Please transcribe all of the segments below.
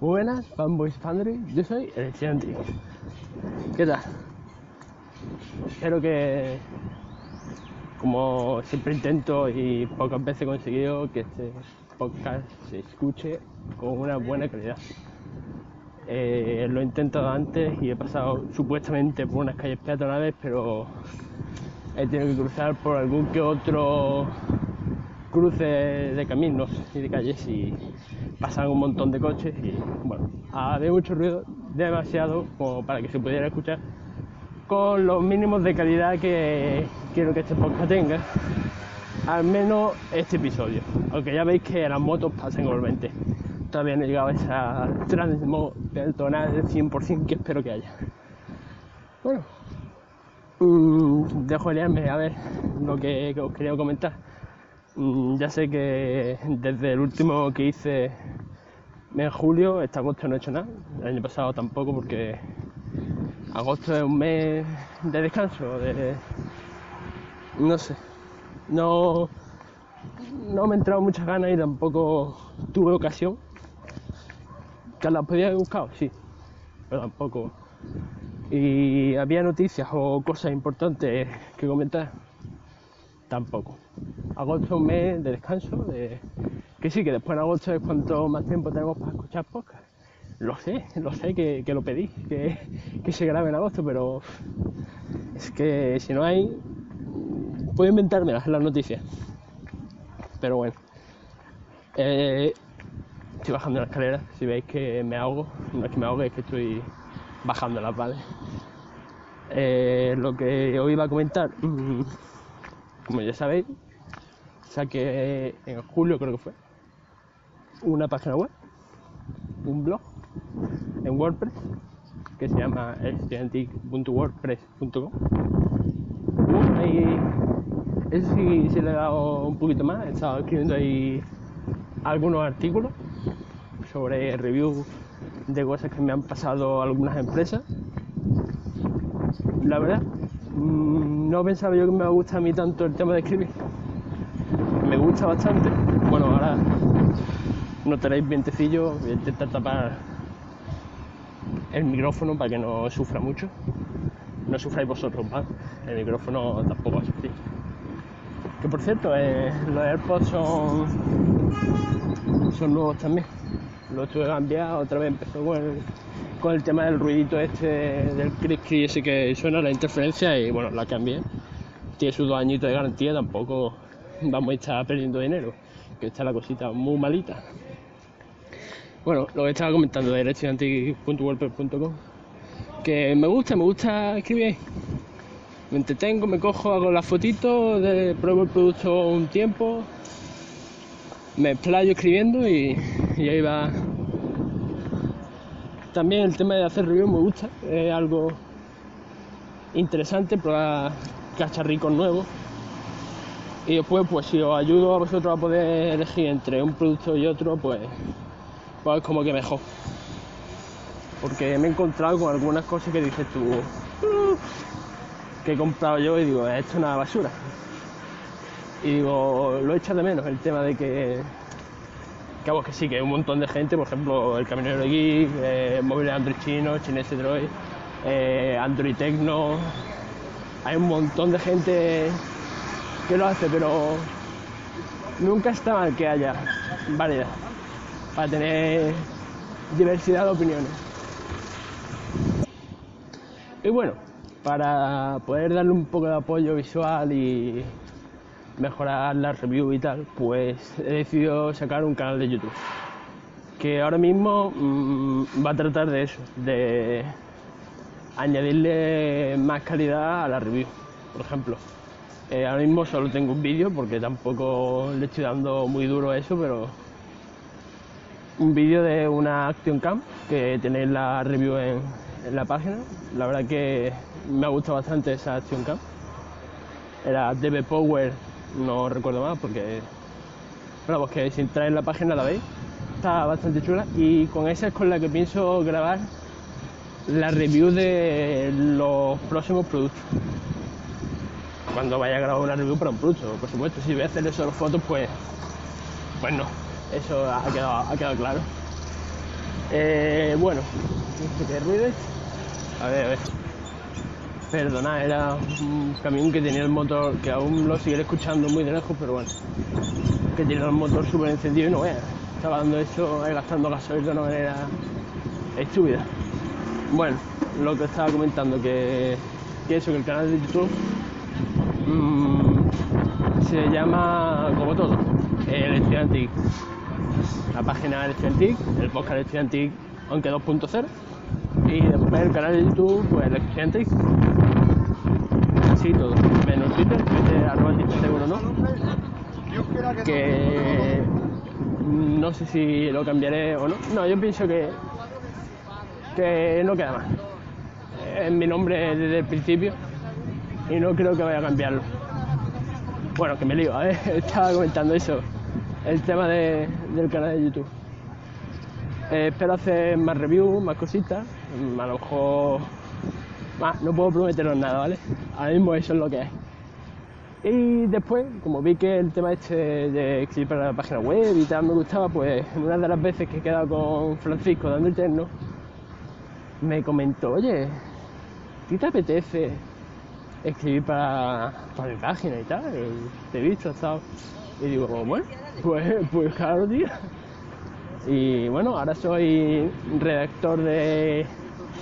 Buenas, fanboys Fandry, yo soy el estudiante. ¿Qué tal? Espero que, como siempre intento y pocas veces he conseguido, que este podcast se escuche con una buena calidad. Eh, lo he intentado antes y he pasado supuestamente por unas calles peatonales, pero he tenido que cruzar por algún que otro cruce de caminos y de calles y pasan un montón de coches y bueno, había mucho ruido, demasiado como para que se pudiera escuchar con los mínimos de calidad que quiero que este podcast tenga, al menos este episodio, aunque ya veis que las motos pasan igualmente. Todavía no he llegado a esa transmo peatonal del 100% que espero que haya. Bueno, mm, dejo de liarme a ver lo que, que os quería comentar. Mm, ya sé que desde el último que hice en julio, este agosto no he hecho nada, el año pasado tampoco porque agosto es un mes de descanso, de no sé, no, no me he entrado muchas ganas y tampoco tuve ocasión. Que las podía haber buscado, sí, pero tampoco. Y había noticias o cosas importantes que comentar, tampoco. Agosto es un mes de descanso, de... que sí, que después en agosto es cuanto más tiempo tenemos para escuchar podcast. Lo sé, lo sé que, que lo pedí, que, que, se grabe en agosto, pero es que si no hay, puedo inventarme las, las noticias. Pero bueno, eh, estoy bajando la escalera, si veis que me ahogo, no es que me ahogue, es que estoy bajando las ¿vale? Eh, lo que hoy iba a comentar, como ya sabéis, saqué en julio creo que fue una página web, un blog en WordPress que se llama estudiantic.wordpress.com y eso sí, sí le he dado un poquito más, he estado escribiendo ahí algunos artículos sobre reviews de cosas que me han pasado algunas empresas. La verdad, mmm, no pensaba yo que me gusta a mí tanto el tema de escribir. Me gusta bastante. Bueno, ahora no tenéis vientecillo, voy a intentar tapar el micrófono para que no sufra mucho. No sufráis vosotros más, el micrófono tampoco va a sufrir. Que por cierto, eh, los AirPods son, son nuevos también. Los tuve cambiado, otra vez empezó con el, con el tema del ruidito este, del cric cric ese que suena, la interferencia, y bueno, la cambié. Tiene sus dos añitos de garantía, tampoco vamos a estar perdiendo dinero, que está la cosita muy malita. Bueno, lo que estaba comentando de estudiantic.wordpress.com, que me gusta, me gusta escribir. Me entretengo, me cojo, hago las fotitos, pruebo el producto un tiempo, me explayo escribiendo y, ahí va. También el tema de hacer review me gusta, es algo interesante, probar cacharricos nuevos. Y después, pues si os ayudo a vosotros a poder elegir entre un producto y otro, pues, pues como que mejor. Porque me he encontrado con algunas cosas que dices tú, que he comprado yo y digo, esto es una basura. Y digo, lo echa de menos el tema de que, que, vamos, que sí, que hay un montón de gente, por ejemplo, el camionero de Geek, eh, móviles Android chino, Chinese Droid, eh, Android Tecno, hay un montón de gente que lo hace, pero nunca está mal que haya variedad para tener diversidad de opiniones. Y bueno, para poder darle un poco de apoyo visual y mejorar la review y tal, pues he decidido sacar un canal de YouTube que ahora mismo mmm, va a tratar de eso, de añadirle más calidad a la review, por ejemplo. Eh, ahora mismo solo tengo un vídeo porque tampoco le estoy dando muy duro eso, pero un vídeo de una Action Cam que tenéis la review en, la página. La verdad que me ha gustado bastante esa Action Cam. Era DB Power, no recuerdo más porque. Bueno, pues que si entráis en la página la veis. Está bastante chula y con esa es con la que pienso grabar la review de los próximos productos. Cuando vaya a grabar una review para un producto, por supuesto. Si voy a hacerle solo fotos, pues. Pues no. Eso ha quedado, ha quedado claro. Eh, bueno, ¿qué ruido? A ver, a ver. Perdona, era un camión que tenía el motor, que aún lo seguiré escuchando muy de lejos, pero bueno, que tenía el motor súper encendido y no veas. Estaba dando eso, eh, gastando gasoil de una manera estúpida. Bueno, lo que estaba comentando, que, que eso, que el canal de YouTube mmm, se llama como todo, el estudiantic. La página del estudiantic, el podcast del estudiantic, aunque 2.0 y después el canal de YouTube, pues el estudiantic. Así todo, menos Twitter, arroba seguro no. Que no sé si lo cambiaré o no. No, yo pienso que, que no queda más. Es mi nombre desde el principio y no creo que vaya a cambiarlo. Bueno, que me lío, ¿eh? estaba comentando eso, el tema de, del canal de YouTube. Eh, espero hacer más reviews, más cositas, a lo mejor no puedo prometeros nada, ¿vale? Ahora mismo eso es lo que es. Y después, como vi que el tema este de escribir para la página web y tal me gustaba, pues en una de las veces que he quedado con Francisco dando el terno, me comentó, oye, ¿qué te apetece escribir para, para mi página y tal? Te he visto, estado. Y digo, bueno, pues, pues claro, tío. Y bueno, ahora soy redactor de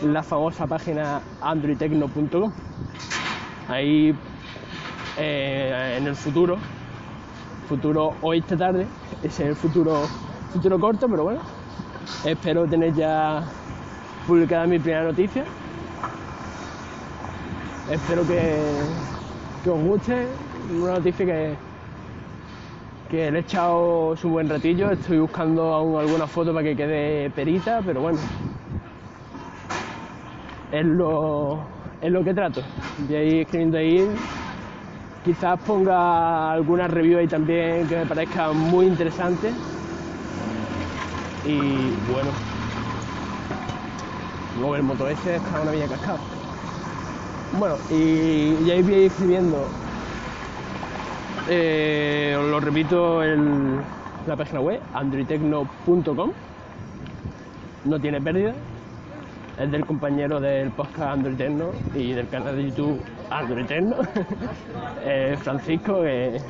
la famosa página androidtecno.com. Ahí eh, en el futuro, futuro hoy esta tarde, es el futuro, futuro corto, pero bueno, espero tener ya publicada mi primera noticia. Espero que, que os guste, una noticia que, le he echado su buen ratillo, estoy buscando aún alguna foto para que quede perita, pero bueno, es lo, que trato. De ahí escribiendo ahí, quizás ponga alguna review ahí también que me parezca muy interesante. Y bueno, luego el moto ese está una villa cascada. Bueno, y, y ahí voy escribiendo eh, os lo repito en la página web, androidtecno.com. No tiene pérdida. Es del compañero del podcast Android Tecno y del canal de YouTube Android Tecno, eh, Francisco, que,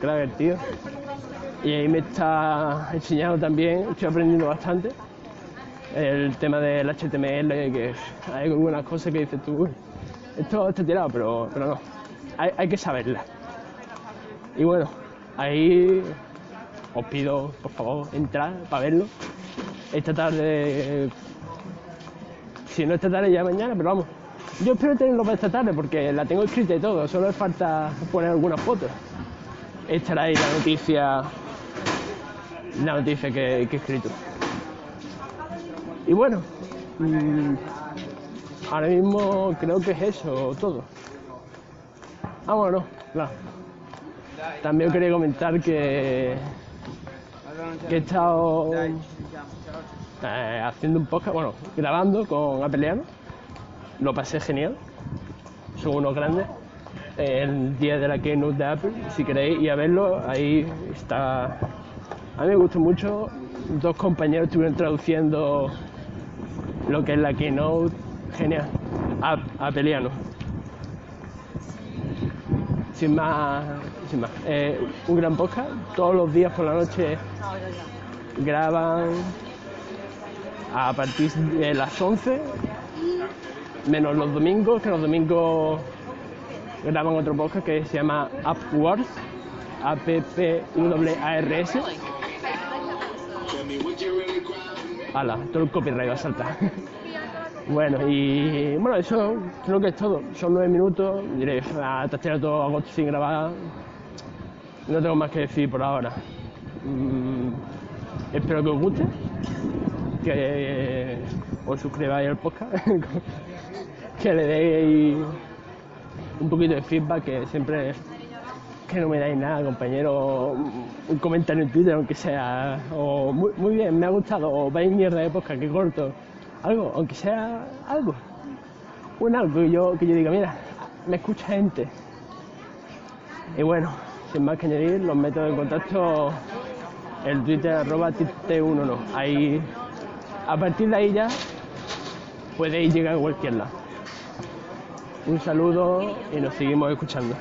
crack el tío. Y ahí me está enseñando también, estoy aprendiendo bastante, el tema del HTML, que hay algunas cosas que dices tú, esto está tirado, pero, pero no, hay, hay que saberlas. Y bueno, ahí os pido, por favor, entrar para verlo. Esta tarde, si no esta tarde, ya mañana, pero vamos. Yo espero tenerlo para esta tarde porque la tengo escrita y todo, solo es falta poner algunas fotos. Estará ahí la noticia, la noticia que, que he escrito. Y bueno, mmm, ahora mismo creo que es eso todo. Ah, bueno, no, claro. También quería comentar que, he estado eh, haciendo un podcast, bueno, grabando con Apeleano. Lo pasé genial. Son unos grandes. El día de la keynote de Apple, si queréis ir a verlo, ahí está. A mí me gustó mucho. Dos compañeros estuvieron traduciendo lo que es la keynote. Genial. Apeliano sin más, sin más. Eh, un gran podcast, todos los días por la noche graban a partir de las 11, menos los domingos, que los domingos graban otro podcast que se llama Upwards, A-P-P-W-A-R-S. Hala, todo el copyright va a saltar. Bueno, y bueno, eso creo que es todo. Son nueve minutos. Diré, ah, te has todo agosto sin grabar. No tengo más que decir por ahora. Mm, espero que os guste. que os suscribáis al podcast, que le deis un poquito de feedback, que siempre que no me dais nada, compañero, un comentario en Twitter, aunque sea, o muy, muy bien, me ha gustado, o veis mierda de podcast, que corto, algo, aunque sea algo, un algo que yo, que yo diga, mira, me escucha gente. Y bueno, sin más que añadir, los métodos de contacto, el Twitter arroba t1 no, ahí, a partir de ahí ya podéis llegar a cualquier lado. Un saludo y nos seguimos escuchando.